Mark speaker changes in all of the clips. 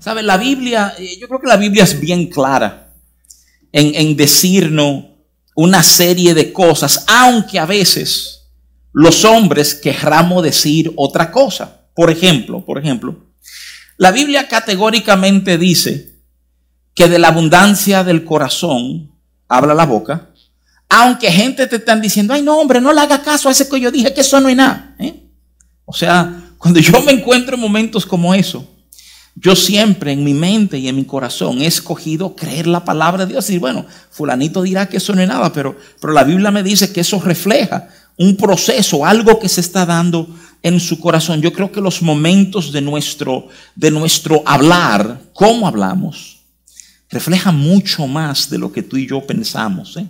Speaker 1: ¿Sabe? La Biblia, eh, yo creo que la Biblia es bien clara en, en decirnos una serie de cosas, aunque a veces los hombres querramos decir otra cosa. Por ejemplo, por ejemplo, la Biblia categóricamente dice que de la abundancia del corazón habla la boca, aunque gente te están diciendo, ay no hombre, no le haga caso a ese que yo dije, que eso no es nada. ¿eh? O sea, cuando yo me encuentro en momentos como eso, yo siempre en mi mente y en mi corazón he escogido creer la palabra de Dios y bueno, fulanito dirá que eso no es nada, pero, pero la Biblia me dice que eso refleja un proceso, algo que se está dando en su corazón. Yo creo que los momentos de nuestro, de nuestro hablar, cómo hablamos, reflejan mucho más de lo que tú y yo pensamos, ¿eh?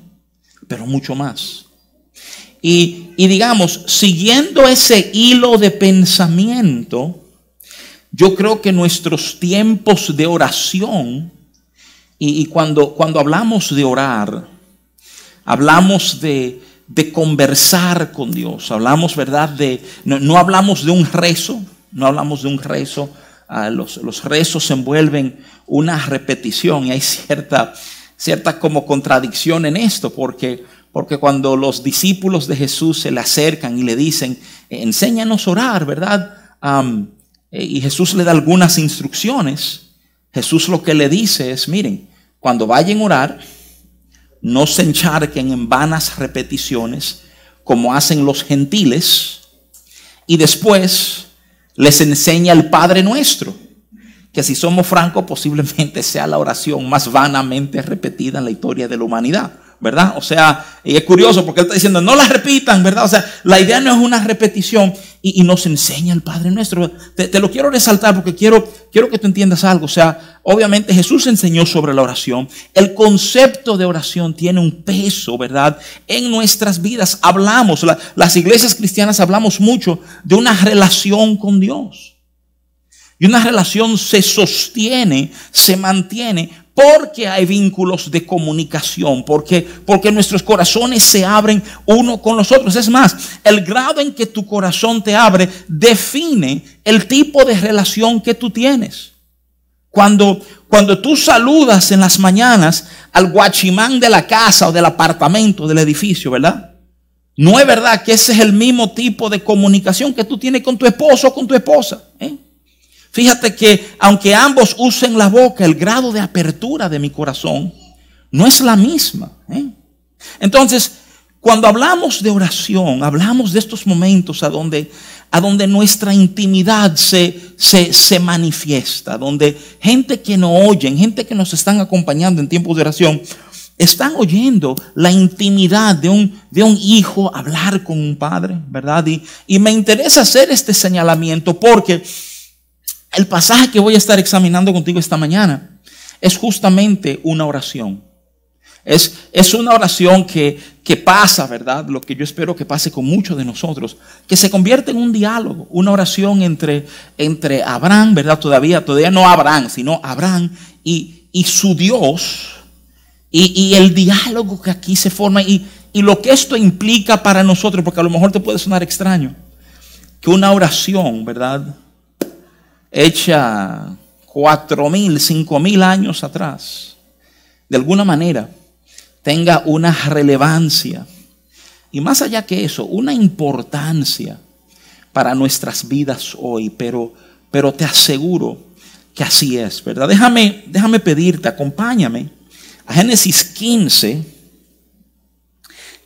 Speaker 1: pero mucho más. Y, y digamos, siguiendo ese hilo de pensamiento, yo creo que nuestros tiempos de oración, y, cuando, cuando hablamos de orar, hablamos de, conversar con Dios, hablamos, ¿verdad? De, no, hablamos de un rezo, no hablamos de un rezo, ah, los, los, rezos envuelven una repetición y hay cierta, cierta como contradicción en esto, porque, porque cuando los discípulos de Jesús se le acercan y le dicen, enséñanos a orar, ¿verdad? Y Jesús le da algunas instrucciones. Jesús lo que le dice es, miren, cuando vayan a orar, no se encharquen en vanas repeticiones como hacen los gentiles. Y después les enseña el Padre nuestro, que si somos francos posiblemente sea la oración más vanamente repetida en la historia de la humanidad. ¿Verdad? O sea, y es curioso porque él está diciendo, no la repitan, ¿verdad? O sea, la idea no es una repetición y, nos enseña el Padre nuestro. Te, lo quiero resaltar porque quiero, quiero que tú entiendas algo. O sea, obviamente Jesús enseñó sobre la oración. El concepto de oración tiene un peso, ¿verdad? En nuestras vidas hablamos, las iglesias cristianas hablamos mucho de una relación con Dios. Y una relación se sostiene, se mantiene porque hay vínculos de comunicación, porque, porque nuestros corazones se abren uno con los otros. Es más, el grado en que tu corazón te abre define el tipo de relación que tú tienes. Cuando, cuando tú saludas en las mañanas al guachimán de la casa o del apartamento, del edificio, ¿verdad? No es verdad que ese es el mismo tipo de comunicación que tú tienes con tu esposo o con tu esposa. ¿eh? Fíjate que aunque ambos usen la boca, el grado de apertura de mi corazón no es la misma. ¿eh? Entonces, cuando hablamos de oración, hablamos de estos momentos a donde, a donde nuestra intimidad se, se, se manifiesta, donde gente que nos oyen, gente que nos están acompañando en tiempos de oración, están oyendo la intimidad de un, de un hijo hablar con un padre, ¿verdad? Y, y me interesa hacer este señalamiento porque el pasaje que voy a estar examinando contigo esta mañana es justamente una oración. Es, es una oración que, que, pasa, ¿verdad? Lo que yo espero que pase con muchos de nosotros, que se convierte en un diálogo, una oración entre, entre Abraham, ¿verdad? Todavía, todavía no Abraham, sino Abraham y, y su Dios, y, y, el diálogo que aquí se forma, y, y lo que esto implica para nosotros, porque a lo mejor te puede sonar extraño, que una oración, ¿verdad? Hecha cuatro mil, cinco mil años atrás, de alguna manera tenga una relevancia y más allá que eso, una importancia para nuestras vidas hoy, pero, pero te aseguro que así es, ¿verdad? Déjame, déjame pedirte, acompáñame a Génesis 15.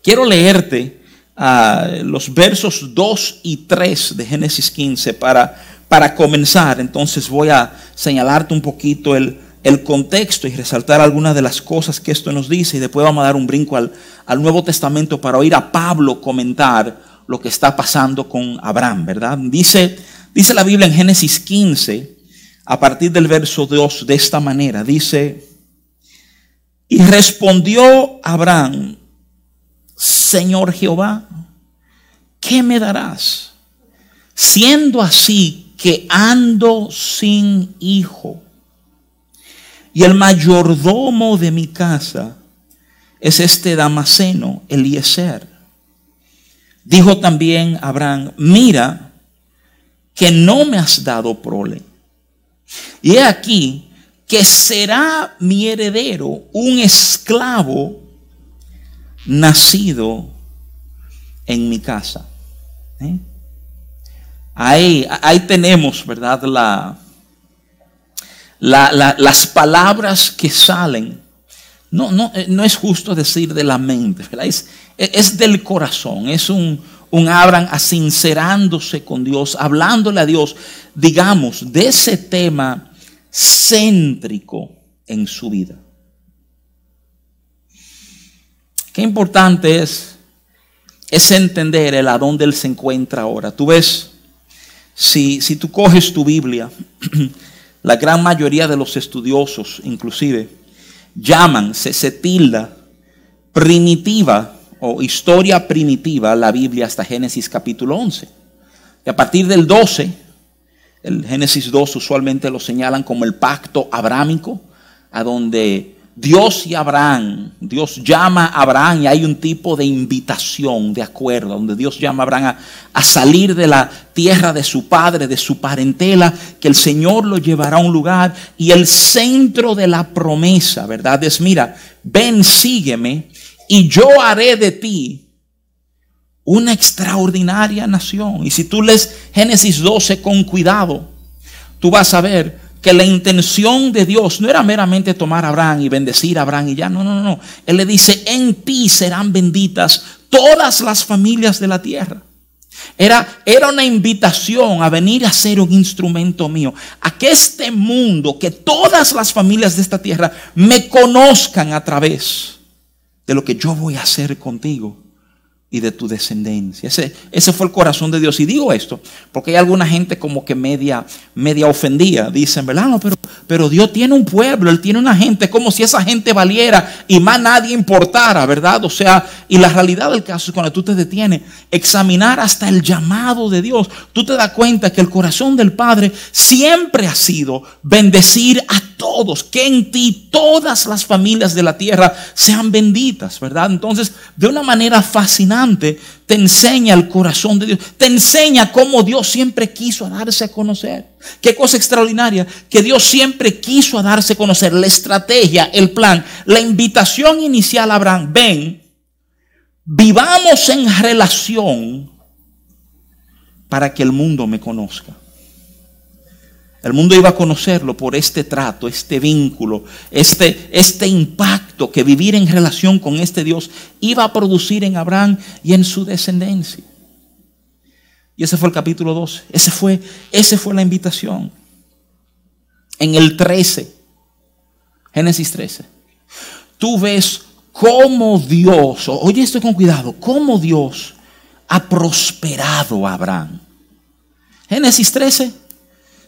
Speaker 1: Quiero leerte ah, los versos 2 y 3 de Génesis 15 para para comenzar, entonces voy a señalarte un poquito el, contexto y resaltar algunas de las cosas que esto nos dice y después vamos a dar un brinco al, Nuevo Testamento para oír a Pablo comentar lo que está pasando con Abraham, ¿verdad? Dice, dice la Biblia en Génesis 15, a partir del verso 2, de esta manera, dice, y respondió Abraham, Señor Jehová, ¿qué me darás? Siendo así, que ando sin hijo. Y el mayordomo de mi casa es este Damaseno, Eliezer. Dijo también Abraham, mira que no me has dado prole. Y he aquí que será mi heredero un esclavo nacido en mi casa. ¿Eh? Ahí, ahí tenemos, ¿verdad? La, las palabras que salen. No, no, eh, no es justo decir de la mente, Es, es del corazón, es un, un Abraham asincerándose con Dios, hablándole a Dios, digamos, de ese tema céntrico en su vida. Qué importante es, es entender el a dónde Él se encuentra ahora. Tú ves, si, si tú coges tu Biblia, la gran mayoría de los estudiosos inclusive llaman, se, tilda primitiva o historia primitiva la Biblia hasta Génesis capítulo 11. Y a partir del 12, el Génesis 2 usualmente lo señalan como el pacto abrámico, a donde Dios y Abraham, Dios llama a Abraham y hay un tipo de invitación, de acuerdo, donde Dios llama a Abraham a, salir de la tierra de su padre, de su parentela, que el Señor lo llevará a un lugar y el centro de la promesa, ¿verdad? Es, mira, ven, sígueme y yo haré de ti una extraordinaria nación. Y si tú lees Génesis 12 con cuidado, tú vas a ver que la intención de Dios no era meramente tomar a Abraham y bendecir a Abraham y ya, no, no, no. Él le dice, en ti serán benditas todas las familias de la tierra. Era, era una invitación a venir a ser un instrumento mío, a que este mundo, que todas las familias de esta tierra me conozcan a través de lo que yo voy a hacer contigo y de tu descendencia. Ese, ese fue el corazón de Dios. Y digo esto porque hay alguna gente como que media, media ofendida. Dicen, ¿verdad? No, pero, pero Dios tiene un pueblo, Él tiene una gente, como si esa gente valiera y más nadie importara, ¿verdad? O sea, y la realidad del caso es cuando tú te detienes, examinar hasta el llamado de Dios, tú te das cuenta que el corazón del Padre siempre ha sido bendecir a todos, que en ti todas las familias de la tierra sean benditas, ¿verdad? Entonces, de una manera fascinante, te enseña el corazón de Dios, te enseña cómo Dios siempre quiso darse a conocer. Qué cosa extraordinaria, que Dios siempre quiso darse a conocer, la estrategia, el plan, la invitación inicial a Abraham, ven, vivamos en relación para que el mundo me conozca. El mundo iba a conocerlo por este trato, este vínculo, este, este impacto que vivir en relación con este Dios iba a producir en Abraham y en su descendencia. Y ese fue el capítulo 12. Ese fue, ese fue la invitación. En el 13, Génesis 13, tú ves cómo Dios, oye esto con cuidado, cómo Dios ha prosperado a Abraham. Génesis 13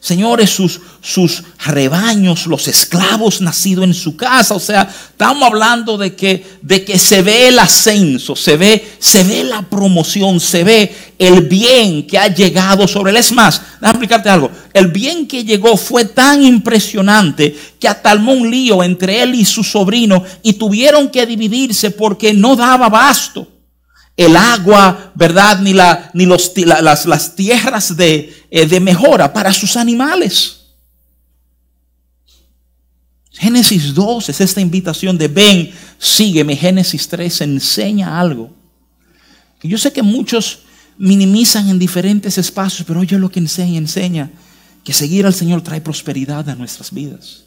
Speaker 1: Señores, sus, sus rebaños, los esclavos nacidos en su casa. O sea, estamos hablando de que, de que se ve el ascenso, se ve, se ve la promoción, se ve el bien que ha llegado sobre él. Es más, déjame explicarte algo. El bien que llegó fue tan impresionante que hasta un lío entre él y su sobrino y tuvieron que dividirse porque no daba basto el agua, ¿verdad? Ni, la, ni los, las, las, tierras de, eh, de mejora para sus animales. Génesis 2 es esta invitación de ven, sígueme. Génesis 3 enseña algo. Que yo sé que muchos minimizan en diferentes espacios, pero oye lo que enseña, enseña que seguir al Señor trae prosperidad a nuestras vidas.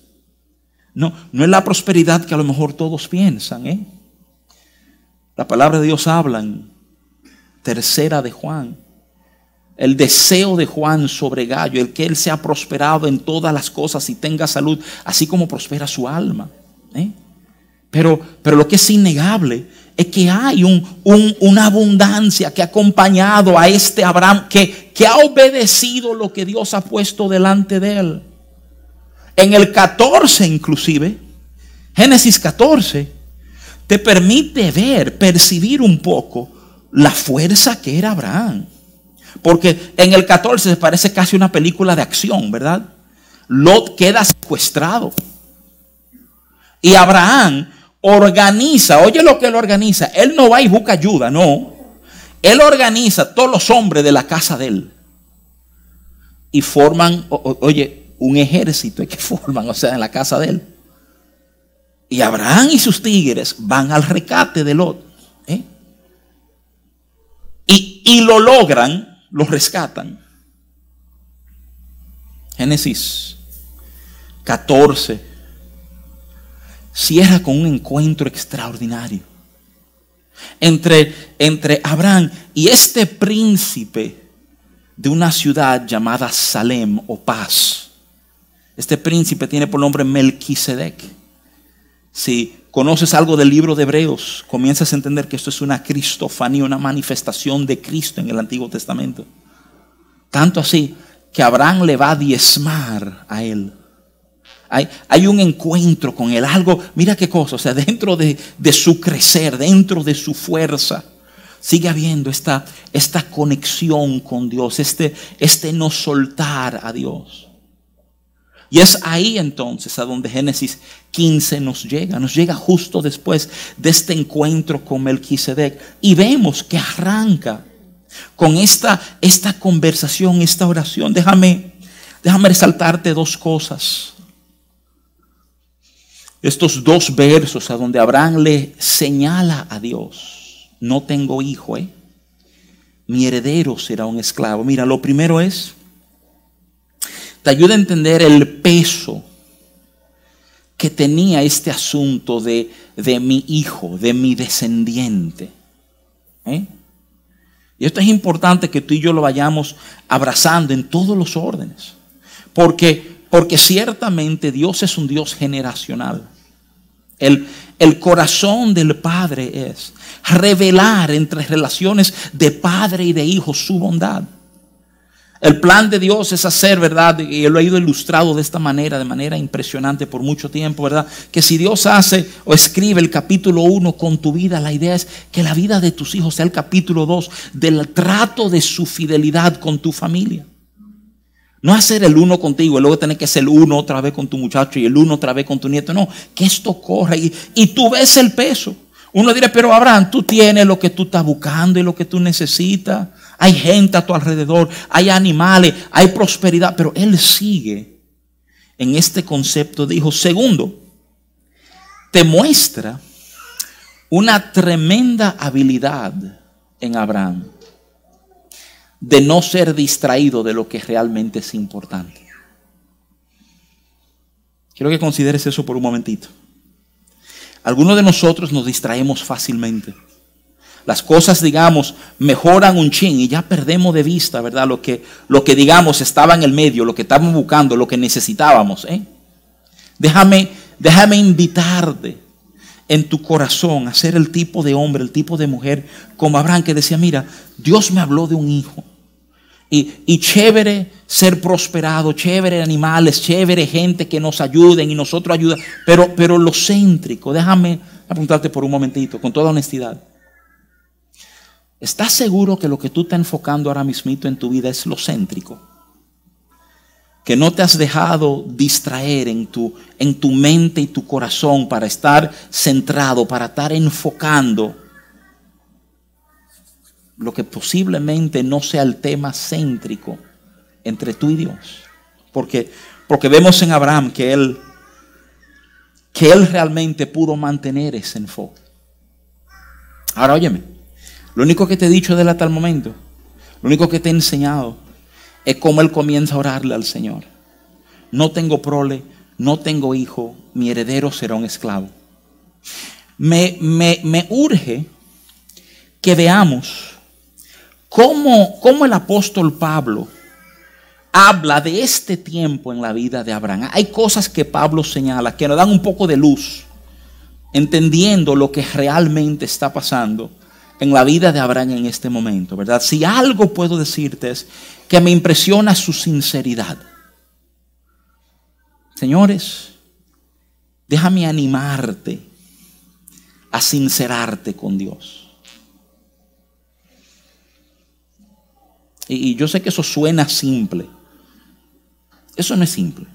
Speaker 1: No, no es la prosperidad que a lo mejor todos piensan, ¿eh? La palabra de Dios habla en tercera de Juan. El deseo de Juan sobre Gallo, el que él sea prosperado en todas las cosas y tenga salud, así como prospera su alma. ¿eh? Pero, pero lo que es innegable es que hay una abundancia que ha acompañado a este Abraham, que, que ha obedecido lo que Dios ha puesto delante de él. En el 14 inclusive, Génesis 14, te permite ver, percibir un poco la fuerza que era Abraham. Porque en el 14 parece casi una película de acción, ¿verdad? Lot queda secuestrado. Y Abraham organiza, oye lo que él organiza, él no va y busca ayuda, no. Él organiza todos los hombres de la casa de él. Y forman, oye, un ejército que forman, o sea, en la casa de él. Y Abraham y sus tigres van al recate de Lot. ¿eh? Y, y lo logran, lo rescatan. Génesis 14 cierra con un encuentro extraordinario entre, entre Abraham y este príncipe de una ciudad llamada Salem o Paz. Este príncipe tiene por nombre Melquisedec. Si conoces algo del libro de Hebreos, comienzas a entender que esto es una cristofanía, una manifestación de Cristo en el Antiguo Testamento. Tanto así que Abraham le va a diezmar a él. Hay, un encuentro con él, algo, mira qué cosa, o sea, dentro de, su crecer, dentro de su fuerza, sigue habiendo esta, conexión con Dios, este, este no soltar a Dios. Y es ahí entonces a donde Génesis 15 nos llega, nos llega justo después de este encuentro con Melquisedec. Y vemos que arranca con esta, esta conversación, esta oración. Déjame, déjame resaltarte dos cosas. Estos dos versos a donde Abraham le señala a Dios, no tengo hijo, ¿eh? mi heredero será un esclavo. Mira, lo primero es, te ayuda a entender el peso que tenía este asunto de, de mi hijo, de mi descendiente. ¿eh? Y esto es importante que tú y yo lo vayamos abrazando en todos los órdenes. Porque, porque ciertamente Dios es un Dios generacional. El, el corazón del Padre es revelar entre relaciones de padre y de hijo su bondad. El plan de Dios es hacer, ¿verdad? Y lo he ido ilustrado de esta manera, de manera impresionante por mucho tiempo, ¿verdad? Que si Dios hace o escribe el capítulo 1 con tu vida, la idea es que la vida de tus hijos sea el capítulo 2 del trato de su fidelidad con tu familia. No hacer el uno contigo y luego tener que hacer el uno otra vez con tu muchacho y el uno otra vez con tu nieto. No, que esto corra y, y tú ves el peso. Uno dirá, pero Abraham, tú tienes lo que tú estás buscando y lo que tú necesitas. Hay gente a tu alrededor, hay animales, hay prosperidad, pero él sigue en este concepto. Dijo, segundo, te muestra una tremenda habilidad en Abraham de no ser distraído de lo que realmente es importante. Quiero que consideres eso por un momentito. Algunos de nosotros nos distraemos fácilmente. Las cosas, digamos, mejoran un chin y ya perdemos de vista, ¿verdad? Lo que, lo que digamos, estaba en el medio, lo que estábamos buscando, lo que necesitábamos. ¿eh? Déjame, déjame invitarte en tu corazón a ser el tipo de hombre, el tipo de mujer como Abraham que decía, mira, Dios me habló de un hijo. Y, y, chévere ser prosperado, chévere animales, chévere gente que nos ayuden y nosotros ayudamos. Pero, pero lo céntrico, déjame apuntarte por un momentito, con toda honestidad. ¿Estás seguro que lo que tú estás enfocando ahora mismito en tu vida es lo céntrico? Que no te has dejado distraer en tu, en tu mente y tu corazón para estar centrado, para estar enfocando lo que posiblemente no sea el tema céntrico entre tú y Dios. Porque, porque vemos en Abraham que él, que él realmente pudo mantener ese enfoque. Ahora óyeme, lo único que te he dicho de él hasta el momento, lo único que te he enseñado es cómo él comienza a orarle al Señor. No tengo prole, no tengo hijo, mi heredero será un esclavo. Me, me, me urge que veamos cómo, el apóstol Pablo habla de este tiempo en la vida de Abraham. Hay cosas que Pablo señala que nos dan un poco de luz, entendiendo lo que realmente está pasando en la vida de Abraham en este momento, ¿verdad? Si algo puedo decirte es que me impresiona su sinceridad. Señores, déjame animarte a sincerarte con Dios. Y yo sé que eso suena simple. Eso no es simple.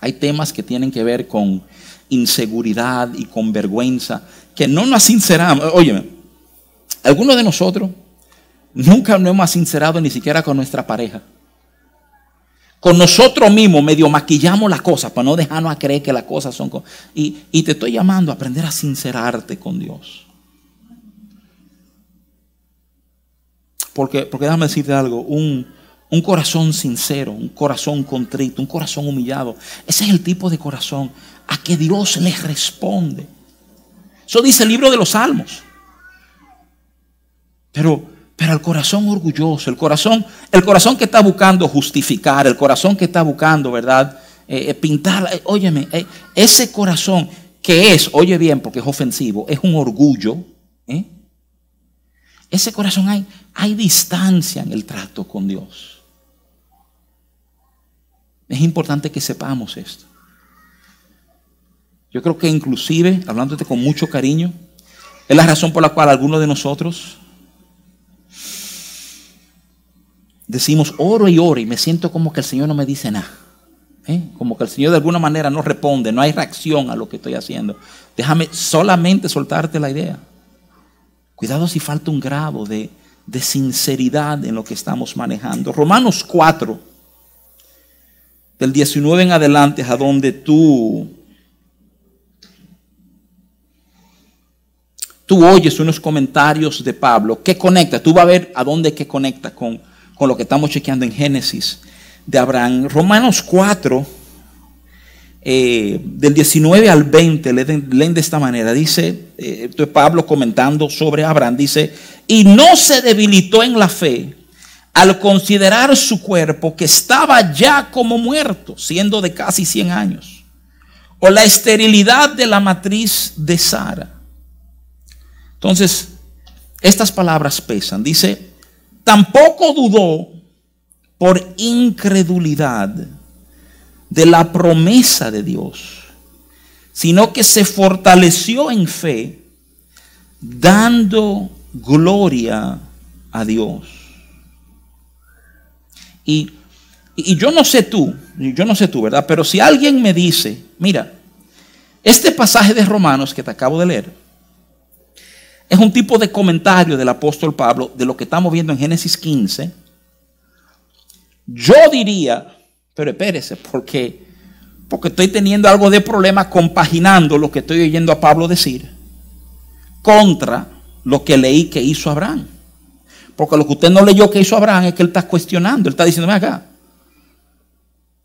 Speaker 1: Hay temas que tienen que ver con inseguridad y con vergüenza, que no nos sinceramos. Óyeme, algunos de nosotros nunca nos hemos sincerado ni siquiera con nuestra pareja. con nosotros mismos medio maquillamos las cosas para no dejarnos a creer que las cosas son... Y, y te estoy llamando a aprender a sincerarte con Dios. Porque, porque déjame decirte algo, un, un corazón sincero, un corazón contrito, un corazón humillado, ese es el tipo de corazón a que Dios le responde. Eso dice el libro de los Salmos. Pero, pero el corazón orgulloso, el corazón, el corazón que está buscando justificar, el corazón que está buscando, ¿verdad? Eh, eh, pintar, eh, óyeme, ese corazón que es, oye bien, porque es ofensivo, es un orgullo, ese corazón hay, hay distancia en el trato con Dios. Es importante que sepamos esto. Yo creo que inclusive, hablándote con mucho cariño, es la razón por la cual algunos de nosotros decimos oro y oro y me siento como que el Señor no me dice nada. ¿eh? Como que el Señor de alguna manera no responde, no hay reacción a lo que estoy haciendo. Déjame solamente soltarte la idea. Cuidado si falta un grado de, sinceridad en lo que estamos manejando. Romanos 4, del 19 en adelante, es a donde tú, tú oyes unos comentarios de Pablo que conecta. Tú vas a ver a dónde que conecta con, con lo que estamos chequeando en Génesis de Abraham. Romanos 4, eh, del 19 al 20, leen, de esta manera. Dice, eh, Pablo comentando sobre Abraham, dice, y no se debilitó en la fe al considerar su cuerpo que estaba ya como muerto, siendo de casi 100 años, o la esterilidad de la matriz de Sara. Entonces, estas palabras pesan. Dice, tampoco dudó por incredulidad de la promesa de Dios, sino que se fortaleció en fe, dando gloria a Dios. Y, y, yo no sé tú, yo no sé tú, ¿verdad? Pero si alguien me dice, mira, este pasaje de Romanos que te acabo de leer, es un tipo de comentario del apóstol Pablo de lo que estamos viendo en Génesis 15, yo diría, pero espérese, porque, porque estoy teniendo algo de problema compaginando lo que estoy oyendo a Pablo decir contra lo que leí que hizo Abraham. Porque lo que usted no leyó que hizo Abraham es que él está cuestionando. Él está diciendo, acá,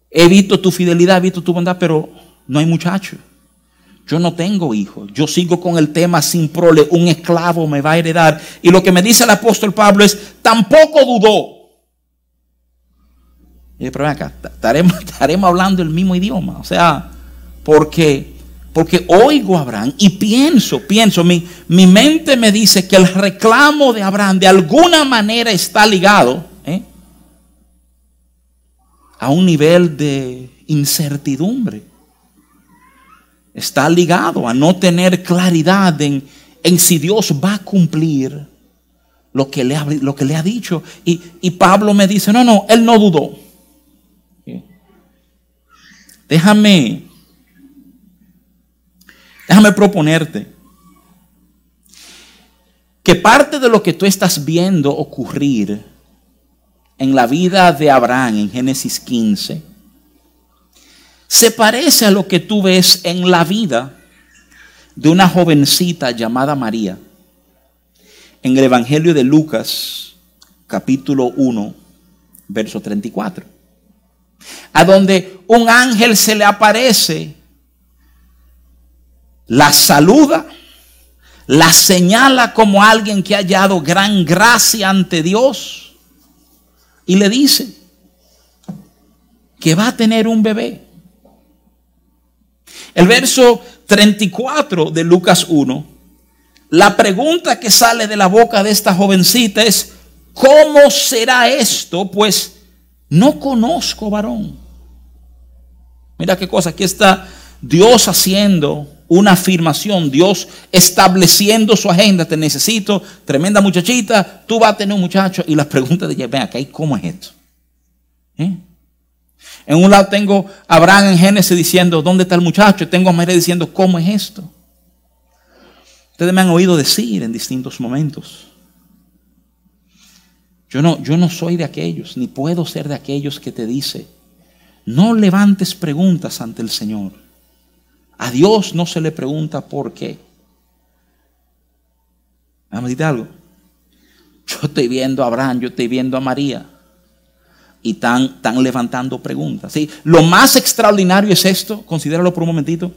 Speaker 1: he visto tu fidelidad, he visto tu bondad, pero no hay muchacho. Yo no tengo hijos. Yo sigo con el tema sin prole. Un esclavo me va a heredar. Y lo que me dice el apóstol Pablo es, tampoco dudó y pero acá, estaremos, hablando el mismo idioma. O sea, porque, porque oigo a Abraham y pienso, pienso, mi, mi mente me dice que el reclamo de Abraham de alguna manera está ligado ¿eh? a un nivel de incertidumbre. Está ligado a no tener claridad en, si Dios va a cumplir lo que le ha, lo que le ha dicho. Y, y Pablo me dice, no, no, él no dudó. Déjame, déjame proponerte que parte de lo que tú estás viendo ocurrir en la vida de Abraham en Génesis 15 se parece a lo que tú ves en la vida de una jovencita llamada María en el Evangelio de Lucas capítulo 1 verso 34 a donde un ángel se le aparece, la saluda, la señala como alguien que ha hallado gran gracia ante Dios y le dice que va a tener un bebé. El verso 34 de Lucas 1, la pregunta que sale de la boca de esta jovencita es, ¿cómo será esto? Pues no conozco varón. Mira qué cosa, aquí está Dios haciendo una afirmación, Dios estableciendo su agenda, te necesito, tremenda muchachita, tú vas a tener un muchacho. Y las preguntas de ella, ven cómo es esto? ¿Eh? En un lado tengo a Abraham en Génesis diciendo, ¿dónde está el muchacho? Tengo a María diciendo, ¿cómo es esto? Ustedes me han oído decir en distintos momentos. Yo no, yo no soy de aquellos, ni puedo ser de aquellos que te dice No levantes preguntas ante el Señor. A Dios no se le pregunta por qué. Vamos a decir algo. Yo estoy viendo a Abraham, yo estoy viendo a María. Y están, levantando preguntas. ¿sí? Lo más extraordinario es esto, considéralo por un momentito.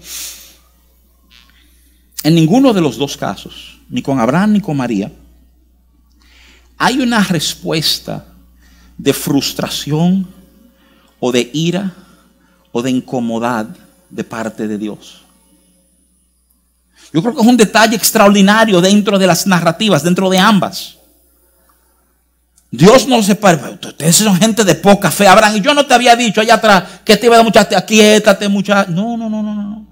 Speaker 1: En ninguno de los dos casos, ni con Abraham ni con María, hay una respuesta de frustración o de ira o de incomodidad de parte de Dios. Yo creo que es un detalle extraordinario dentro de las narrativas, dentro de ambas. Dios no se para. Ustedes son gente de poca fe. Abraham, y yo no te había dicho allá atrás que te iba a dar mucha. Aquietate, mucha. No, no, no, no, no.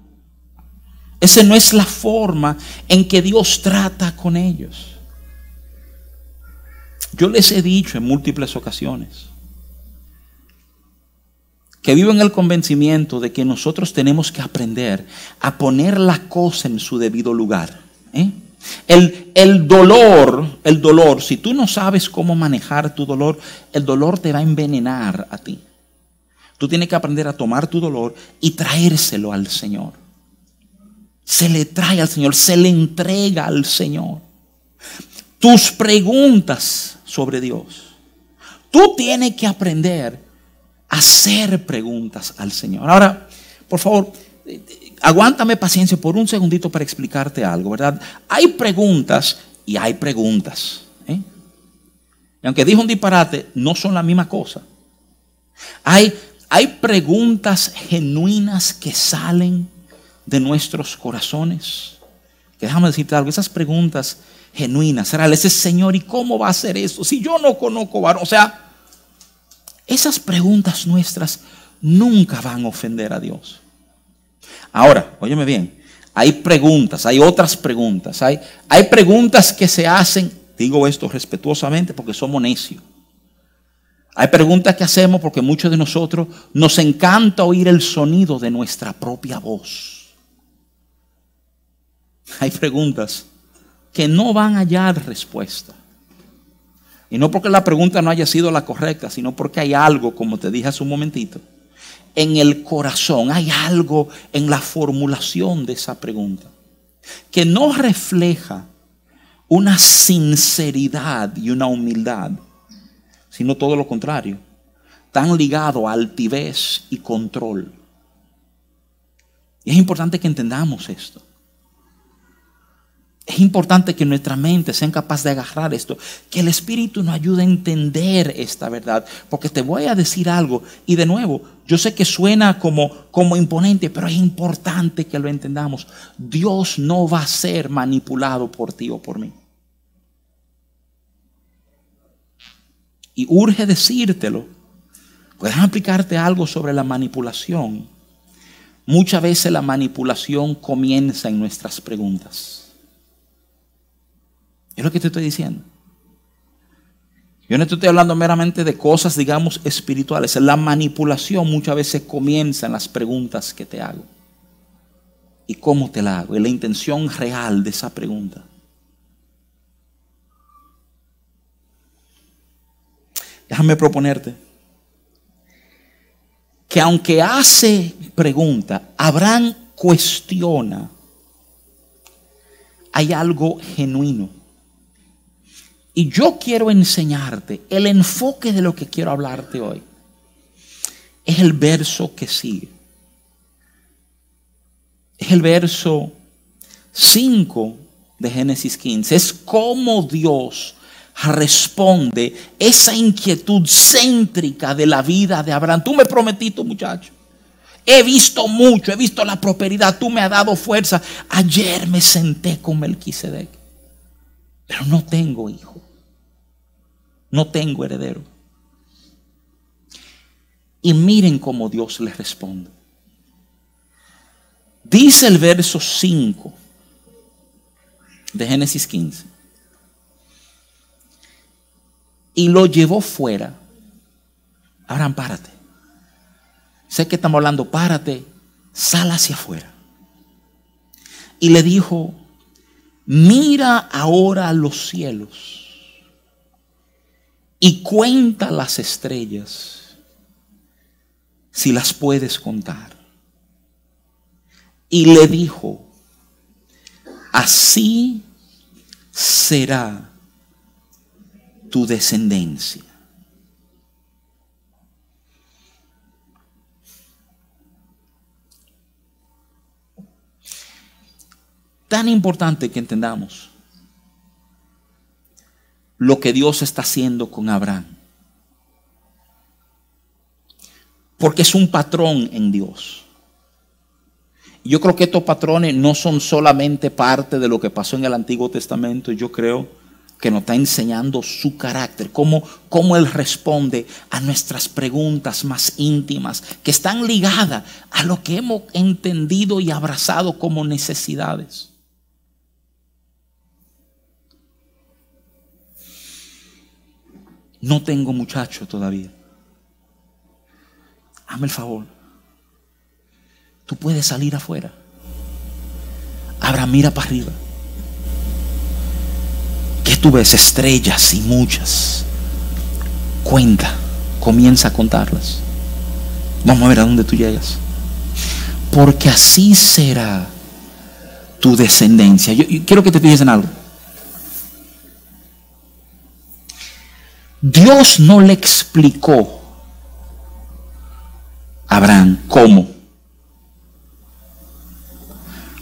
Speaker 1: Esa no es la forma en que Dios trata con ellos. Yo les he dicho en múltiples ocasiones que vivo en el convencimiento de que nosotros tenemos que aprender a poner la cosa en su debido lugar. ¿eh? El, el, dolor, el dolor, si tú no sabes cómo manejar tu dolor, el dolor te va a envenenar a ti. Tú tienes que aprender a tomar tu dolor y traérselo al Señor. Se le trae al Señor, se le entrega al Señor. Tus preguntas sobre Dios. Tú tienes que aprender hacer preguntas al Señor. Ahora, por favor, aguántame paciencia por un segundito para explicarte algo, ¿verdad? Hay preguntas y hay preguntas. ¿eh? Y aunque dijo un disparate, no son la misma cosa. Hay, hay preguntas genuinas que salen de nuestros corazones. Que déjame decirte algo, esas preguntas genuinas, será ese Señor, ¿y cómo va a ser eso? Si yo no conozco varón, o sea, esas preguntas nuestras nunca van a ofender a Dios. Ahora, óyeme bien, hay preguntas, hay otras preguntas, hay, hay preguntas que se hacen, digo esto respetuosamente porque somos necios. Hay preguntas que hacemos porque muchos de nosotros nos encanta oír el sonido de nuestra propia voz. Hay preguntas que no van a hallar respuesta. Y no porque la pregunta no haya sido la correcta, sino porque hay algo, como te dije hace un momentito, en el corazón, hay algo en la formulación de esa pregunta que no refleja una sinceridad y una humildad, sino todo lo contrario, tan ligado a altivez y control. Y es importante que entendamos esto. Es importante que nuestra mente sea capaz de agarrar esto, que el Espíritu nos ayude a entender esta verdad, porque te voy a decir algo y de nuevo, yo sé que suena como, como imponente, pero es importante que lo entendamos. Dios no va a ser manipulado por ti o por mí. Y urge decírtelo. Puedes aplicarte algo sobre la manipulación. Muchas veces la manipulación comienza en nuestras preguntas. Es lo que te estoy diciendo. Yo no estoy hablando meramente de cosas, digamos, espirituales. La manipulación muchas veces comienza en las preguntas que te hago. ¿Y cómo te la hago? Y la intención real de esa pregunta. Déjame proponerte que aunque hace pregunta, Abraham cuestiona, hay algo genuino y yo quiero enseñarte el enfoque de lo que quiero hablarte hoy. Es el verso que sigue. Es el verso 5 de Génesis 15. Es como Dios responde esa inquietud céntrica de la vida de Abraham. Tú me prometiste, muchacho. He visto mucho, he visto la prosperidad, tú me has dado fuerza. Ayer me senté con Melquisedec, pero no tengo hijo no tengo heredero. Y miren cómo Dios les responde. Dice el verso 5 de Génesis 15. Y lo llevó fuera. Abraham, párate. Sé que estamos hablando, párate, sal hacia afuera. Y le dijo, mira ahora los cielos y cuenta las estrellas, si las puedes contar. Y le dijo, así será tu descendencia. Tan importante que entendamos lo que Dios está haciendo con Abraham. Porque es un patrón en Dios. Yo creo que estos patrones no son solamente parte de lo que pasó en el Antiguo Testamento, yo creo que nos está enseñando su carácter, cómo, cómo Él responde a nuestras preguntas más íntimas, que están ligadas a lo que hemos entendido y abrazado como necesidades. No tengo muchacho todavía. Hazme el favor. Tú puedes salir afuera. Abra, mira para arriba. ¿Qué tú ves? Estrellas y muchas. Cuenta. Comienza a contarlas. Vamos a ver a dónde tú llegas. Porque así será tu descendencia. Yo, quiero que te fijes en algo. Dios no le explicó a Abraham cómo.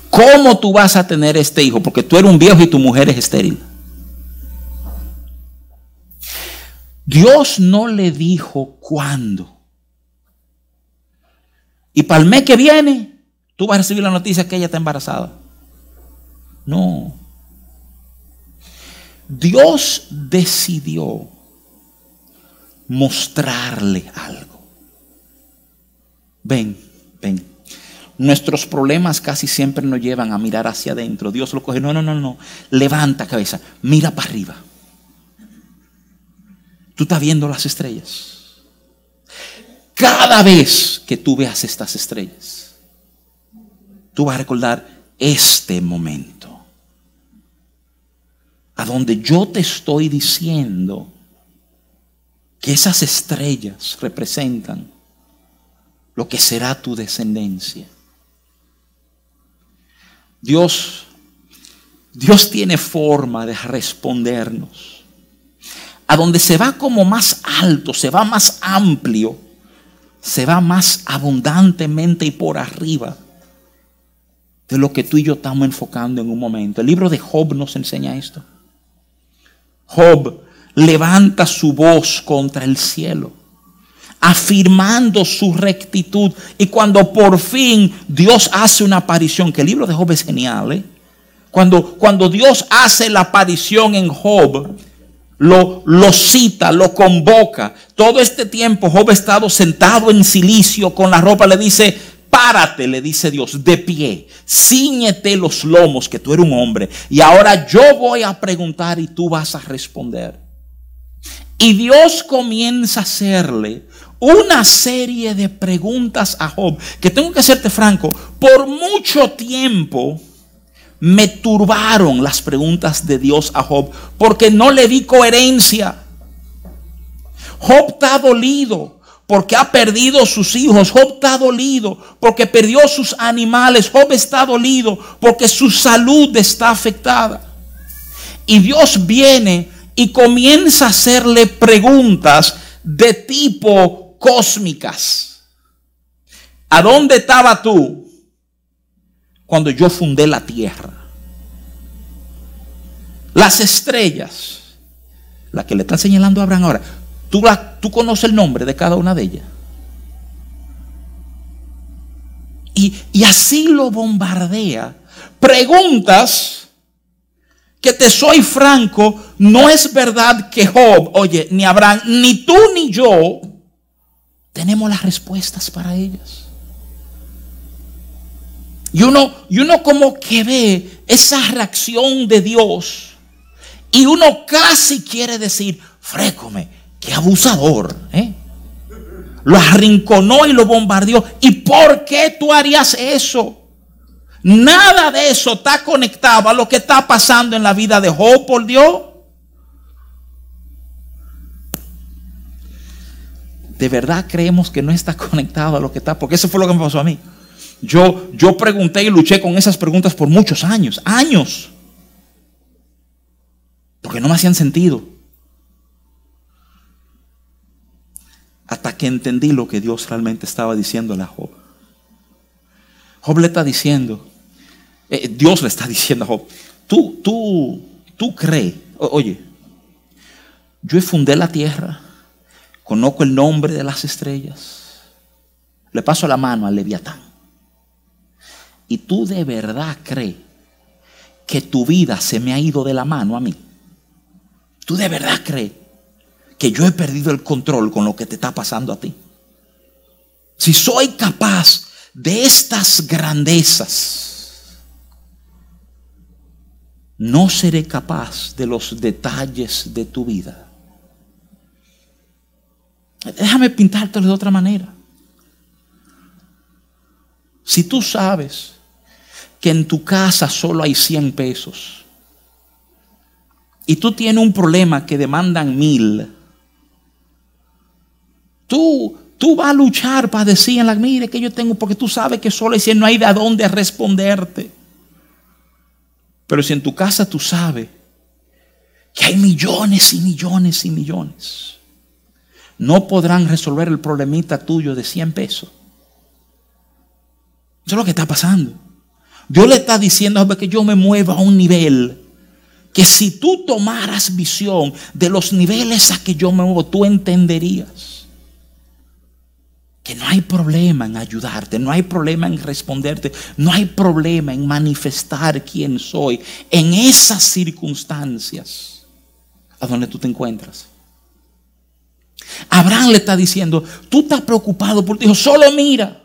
Speaker 1: ¿Cómo tú vas a tener este hijo? Porque tú eres un viejo y tu mujer es estéril. Dios no le dijo cuándo. Y para el mes que viene, tú vas a recibir la noticia que ella está embarazada. No. Dios decidió mostrarle algo. Ven, ven. Nuestros problemas casi siempre nos llevan a mirar hacia adentro. Dios lo coge. No, no, no, no. Levanta cabeza. Mira para arriba. Tú estás viendo las estrellas. Cada vez que tú veas estas estrellas, tú vas a recordar este momento. A donde yo te estoy diciendo que esas estrellas representan lo que será tu descendencia. Dios, Dios tiene forma de respondernos. A donde se va como más alto, se va más amplio, se va más abundantemente y por arriba de lo que tú y yo estamos enfocando en un momento. El libro de Job nos enseña esto. Job levanta su voz contra el cielo, afirmando su rectitud. Y cuando por fin Dios hace una aparición, que el libro de Job es genial, ¿eh? cuando, cuando Dios hace la aparición en Job, lo, lo, cita, lo convoca. Todo este tiempo Job ha estado sentado en silicio con la ropa, le dice, párate, le dice Dios, de pie, ciñete los lomos, que tú eres un hombre. Y ahora yo voy a preguntar y tú vas a responder. Y Dios comienza a hacerle una serie de preguntas a Job, que tengo que hacerte franco, por mucho tiempo me turbaron las preguntas de Dios a Job, porque no le di coherencia. Job está dolido porque ha perdido sus hijos. Job está dolido porque perdió sus animales. Job está dolido porque su salud está afectada. Y Dios viene y comienza a hacerle preguntas de tipo cósmicas. ¿A dónde estaba tú cuando yo fundé la tierra? Las estrellas, la que le está señalando a Abraham ahora, ¿tú, tú conoces el nombre de cada una de ellas. Y, y así lo bombardea. Preguntas que te soy franco, no es verdad que Job, oye, ni Abraham, ni tú ni yo, tenemos las respuestas para ellas. Y uno, y uno como que ve esa reacción de Dios y uno casi quiere decir, frécome, qué abusador, ¿eh? Lo arrinconó y lo bombardeó. ¿Y por qué tú harías eso? Nada de eso está conectado a lo que está pasando en la vida de Job, por Dios. de verdad creemos que no está conectado a lo que está, porque eso fue lo que me pasó a mí. Yo, yo pregunté y luché con esas preguntas por muchos años, años, porque no me hacían sentido. Hasta que entendí lo que Dios realmente estaba diciendo a Job. Job le está diciendo, eh, Dios le está diciendo a Job, tú, tú, tú crees, oye, yo fundé la tierra, conozco el nombre de las estrellas, le paso la mano al leviatán. Y tú de verdad crees que tu vida se me ha ido de la mano a mí. Tú de verdad crees que yo he perdido el control con lo que te está pasando a ti. Si soy capaz de estas grandezas, no seré capaz de los detalles de tu vida. Déjame pintártelo de otra manera. Si tú sabes que en tu casa solo hay 100 pesos y tú tienes un problema que demandan mil, tú, tú vas a luchar para decir mire que yo tengo, porque tú sabes que solo hay 100, no hay de dónde responderte. Pero si en tu casa tú sabes que hay millones y millones y millones, no podrán resolver el problemita tuyo de 100 pesos. Eso es lo que está pasando. Dios le está diciendo que yo me mueva a un nivel que si tú tomaras visión de los niveles a que yo me muevo, tú entenderías no hay problema en ayudarte, no hay problema en responderte, no hay problema en manifestar quién soy en esas circunstancias a donde tú te encuentras. Abraham le está diciendo, tú estás preocupado por ti, hijo, solo mira.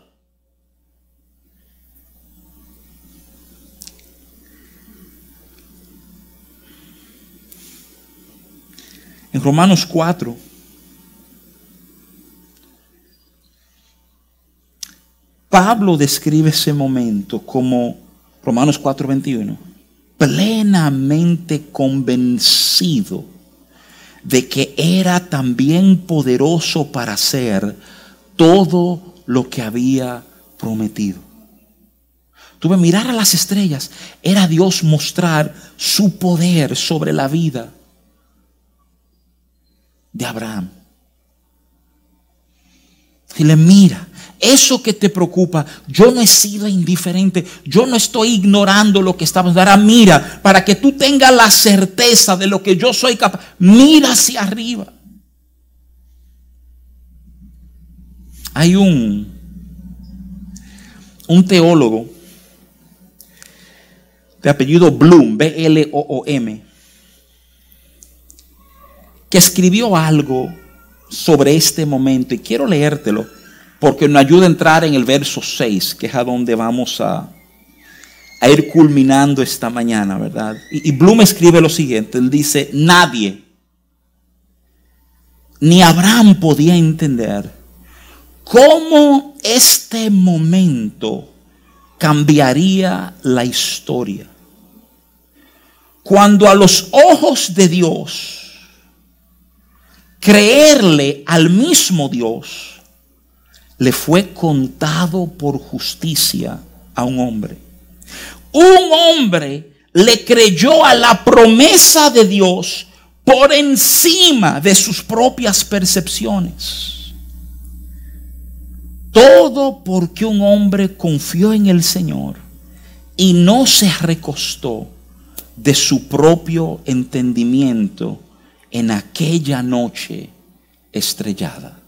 Speaker 1: En Romanos 4, Pablo describe ese momento como, Romanos 4:21, plenamente convencido de que era también poderoso para hacer todo lo que había prometido. Tuve mirar a las estrellas, era Dios mostrar su poder sobre la vida de Abraham. Y le mira, eso que te preocupa, yo no he sido indiferente, yo no estoy ignorando lo que estamos. Ahora mira, para que tú tengas la certeza de lo que yo soy capaz, mira hacia arriba. Hay un, un teólogo de apellido Bloom, B-L-O-O-M, que escribió algo sobre este momento y quiero leértelo porque nos ayuda a entrar en el verso 6, que es a donde vamos a, ir culminando esta mañana, ¿verdad? Y, y Bloom escribe lo siguiente, él dice, nadie, ni Abraham podía entender cómo este momento cambiaría la historia. Cuando a los ojos de Dios, creerle al mismo Dios, le fue contado por justicia a un hombre. Un hombre le creyó a la promesa de Dios por encima de sus propias percepciones. Todo porque un hombre confió en el Señor y no se recostó de su propio entendimiento en aquella noche estrellada.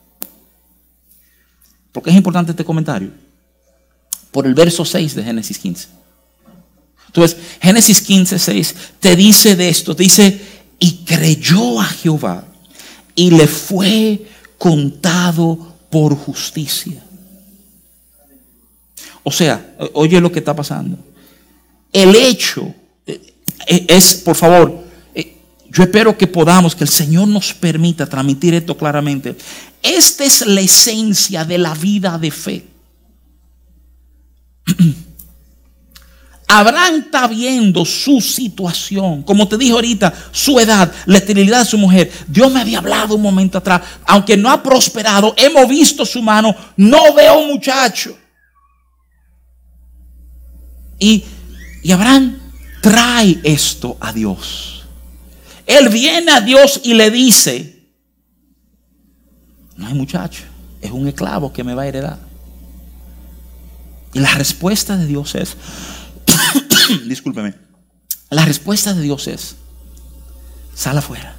Speaker 1: ¿Por qué es importante este comentario? Por el verso 6 de Génesis 15. Entonces, Génesis 15, 6 te dice de esto, te dice, y creyó a Jehová y le fue contado por justicia. O sea, oye lo que está pasando. El hecho eh, es, por favor, yo espero que podamos, que el Señor nos permita transmitir esto claramente. Esta es la esencia de la vida de fe. Abraham está viendo su situación, como te dije ahorita, su edad, la esterilidad de su mujer. Dios me había hablado un momento atrás, aunque no ha prosperado, hemos visto su mano, no veo muchacho. Y, y Abraham trae esto a Dios. Él viene a Dios y le dice, no hay muchacho, es un esclavo que me va a heredar. Y la respuesta de Dios es, discúlpeme, la respuesta de Dios es, sal afuera,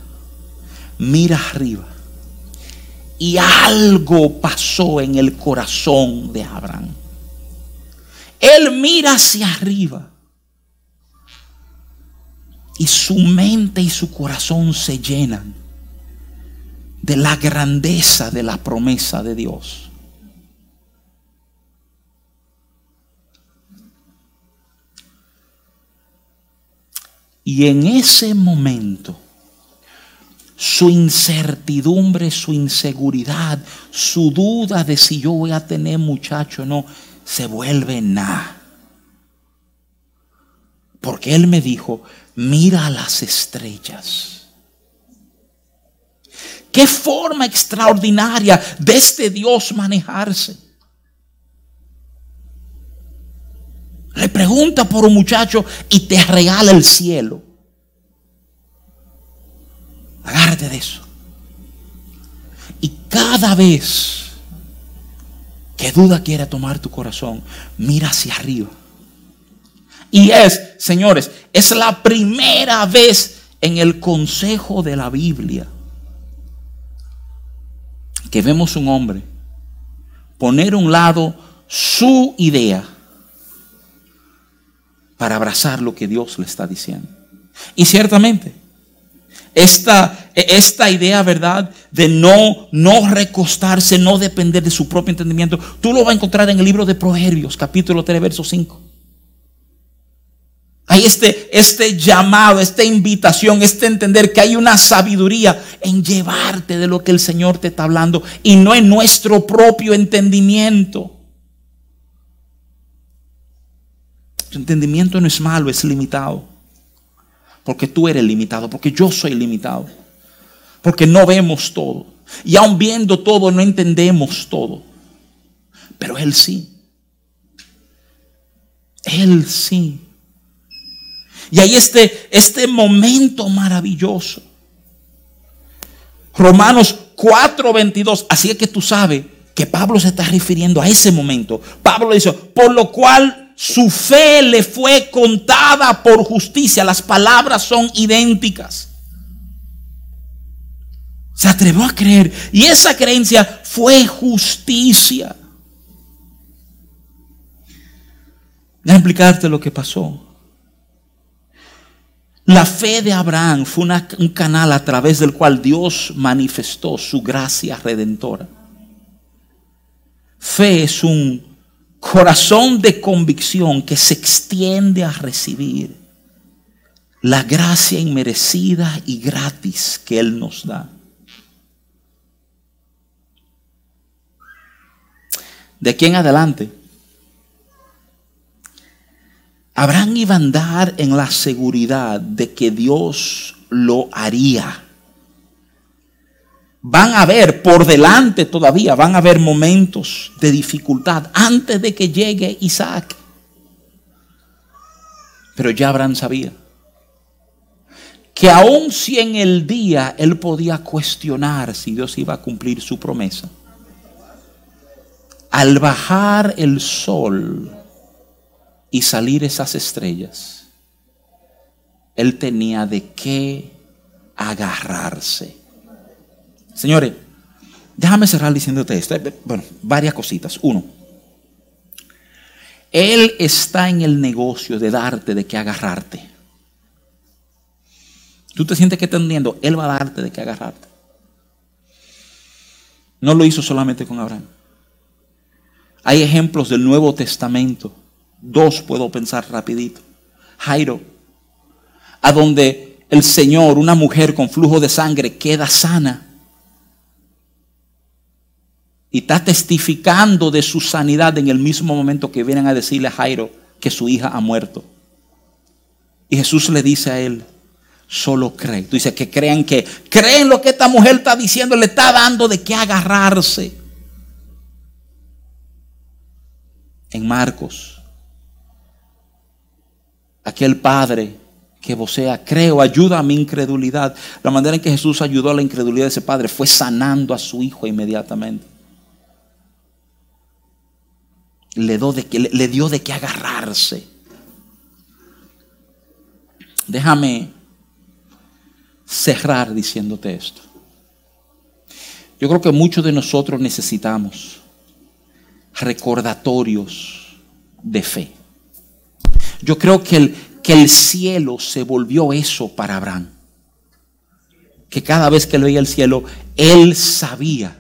Speaker 1: mira arriba. Y algo pasó en el corazón de Abraham. Él mira hacia arriba. Y su mente y su corazón se llenan de la grandeza de la promesa de Dios. Y en ese momento, su incertidumbre, su inseguridad, su duda de si yo voy a tener muchacho o no, se vuelve nada. Porque Él me dijo, mira las estrellas. Qué forma extraordinaria de este Dios manejarse. Le pregunta por un muchacho y te regala el cielo. Agárrate de eso. Y cada vez que duda quiere tomar tu corazón, mira hacia arriba. Y es, señores, es la primera vez en el consejo de la Biblia que vemos un hombre poner a un lado su idea para abrazar lo que Dios le está diciendo. Y ciertamente, esta, esta idea, ¿verdad? De no, no recostarse, no depender de su propio entendimiento, tú lo vas a encontrar en el libro de Proverbios, capítulo 3, verso 5. Hay este, este llamado, esta invitación, este entender que hay una sabiduría en llevarte de lo que el Señor te está hablando y no en nuestro propio entendimiento. Tu entendimiento no es malo, es limitado. Porque tú eres limitado, porque yo soy limitado. Porque no vemos todo. Y aun viendo todo, no entendemos todo. Pero Él sí. Él sí. Y hay este, este momento maravilloso. Romanos 4:22. Así es que tú sabes que Pablo se está refiriendo a ese momento. Pablo dice, por lo cual su fe le fue contada por justicia. Las palabras son idénticas. Se atrevió a creer y esa creencia fue justicia. Voy a explicarte lo que pasó. La fe de Abraham fue un canal a través del cual Dios manifestó su gracia redentora. Fe es un corazón de convicción que se extiende a recibir la gracia inmerecida y gratis que Él nos da. De aquí en adelante, Abraham iba a andar en la seguridad de que Dios lo haría van a haber por delante todavía, van a haber momentos de dificultad antes de que llegue Isaac. Pero ya Abraham sabía que aun si en el día él podía cuestionar si Dios iba a cumplir su promesa, al bajar el sol y salir esas estrellas, él tenía de qué agarrarse. Señores, déjame cerrar diciéndote esto. Bueno, varias cositas. Uno, Él está en el negocio de darte de qué agarrarte. Tú te sientes que entendiendo, Él va a darte de qué agarrarte. No lo hizo solamente con Abraham. Hay ejemplos del Nuevo Testamento. Dos puedo pensar rapidito. Jairo, a donde el Señor, una mujer con flujo de sangre, queda sana y está testificando de su sanidad en el mismo momento que vienen a decirle a Jairo que su hija ha muerto. Y Jesús le dice a él, solo cree. Tú dices que crean que creen lo que esta mujer está diciendo, le está dando de qué agarrarse. En Marcos, aquel padre que vocea, creo, ayuda a mi incredulidad. La manera en que Jesús ayudó a la incredulidad de ese padre fue sanando a su hijo inmediatamente. Le, de, le dio de qué agarrarse. Déjame cerrar diciéndote esto. Yo creo que muchos de nosotros necesitamos recordatorios de fe. Yo creo que el, que el cielo se volvió eso para Abraham. Que cada vez que él veía el cielo, él sabía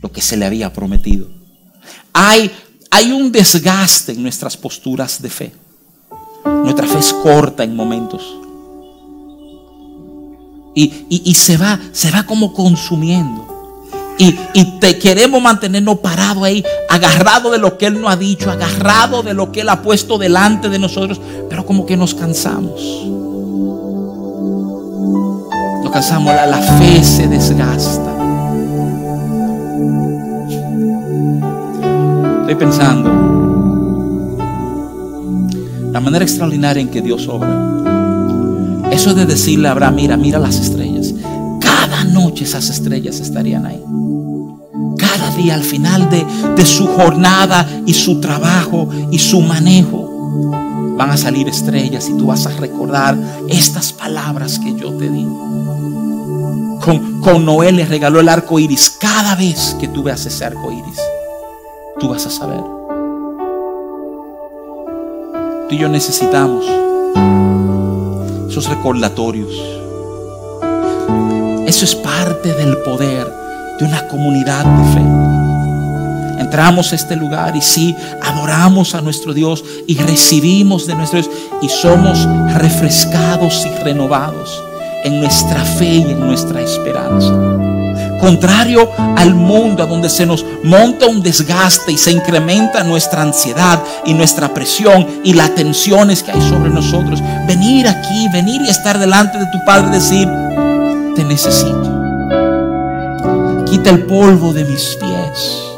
Speaker 1: lo que se le había prometido. Hay, hay un desgaste en nuestras posturas de fe. Nuestra fe es corta en momentos. Y, se va, se va como consumiendo. Y, te queremos mantenernos parados ahí, agarrado de lo que Él nos ha dicho, agarrado de lo que Él ha puesto delante de nosotros, pero como que nos cansamos. Nos cansamos, la, la fe se desgasta. Estoy pensando la manera extraordinaria en que Dios obra. Eso de decirle a Abraham, mira, mira las estrellas. Cada noche esas estrellas estarían ahí. Cada día al final de, su jornada y su trabajo y su manejo van a salir estrellas y tú vas a recordar estas palabras que yo te di. Con, con, Noé le regaló el arco iris. Cada vez que tú veas ese arco iris, tú vas a saber y yo necesitamos esos recordatorios. Eso es parte del poder de una comunidad de fe. Entramos a este lugar y sí, adoramos a nuestro Dios y recibimos de nuestro Dios y somos refrescados y renovados en nuestra fe y en nuestra esperanza. Contrario al mundo, a donde se nos monta un desgaste y se incrementa nuestra ansiedad y nuestra presión y las tensiones que hay sobre nosotros. Venir aquí, venir y estar delante de tu Padre y decir, te necesito. Quita el polvo de mis pies.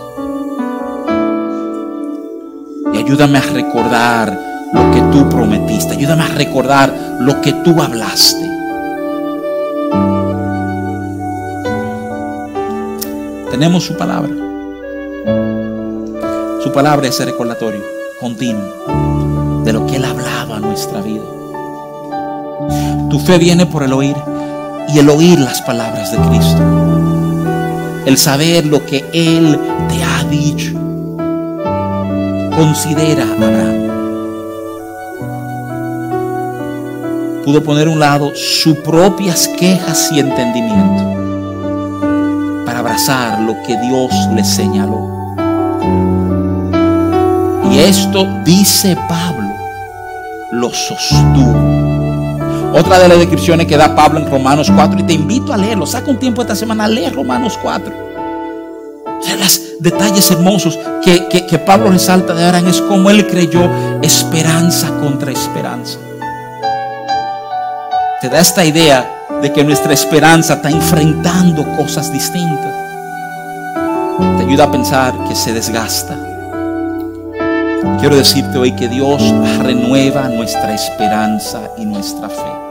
Speaker 1: Y ayúdame a recordar lo que tú prometiste. Ayúdame a recordar lo que tú hablaste. Tenemos su palabra. Su palabra es el recordatorio continuo de lo que Él ha hablado a nuestra vida. Tu fe viene por el oír y el oír las palabras de Cristo. El saber lo que Él te ha dicho. Considera a Abraham. Pudo poner a un lado sus propias quejas y entendimiento abrazar lo que Dios le señaló. Y esto, dice Pablo, lo sostuvo. Otra de las descripciones que da Pablo en Romanos 4, y te invito a leerlo, saca un tiempo esta semana, lee Romanos 4. O sea, los detalles hermosos que, que, Pablo resalta de Abraham es como él creyó esperanza contra esperanza. Te da esta idea de que nuestra esperanza está enfrentando cosas distintas. Te ayuda a pensar que se desgasta. Quiero decirte hoy que Dios renueva nuestra esperanza y nuestra fe.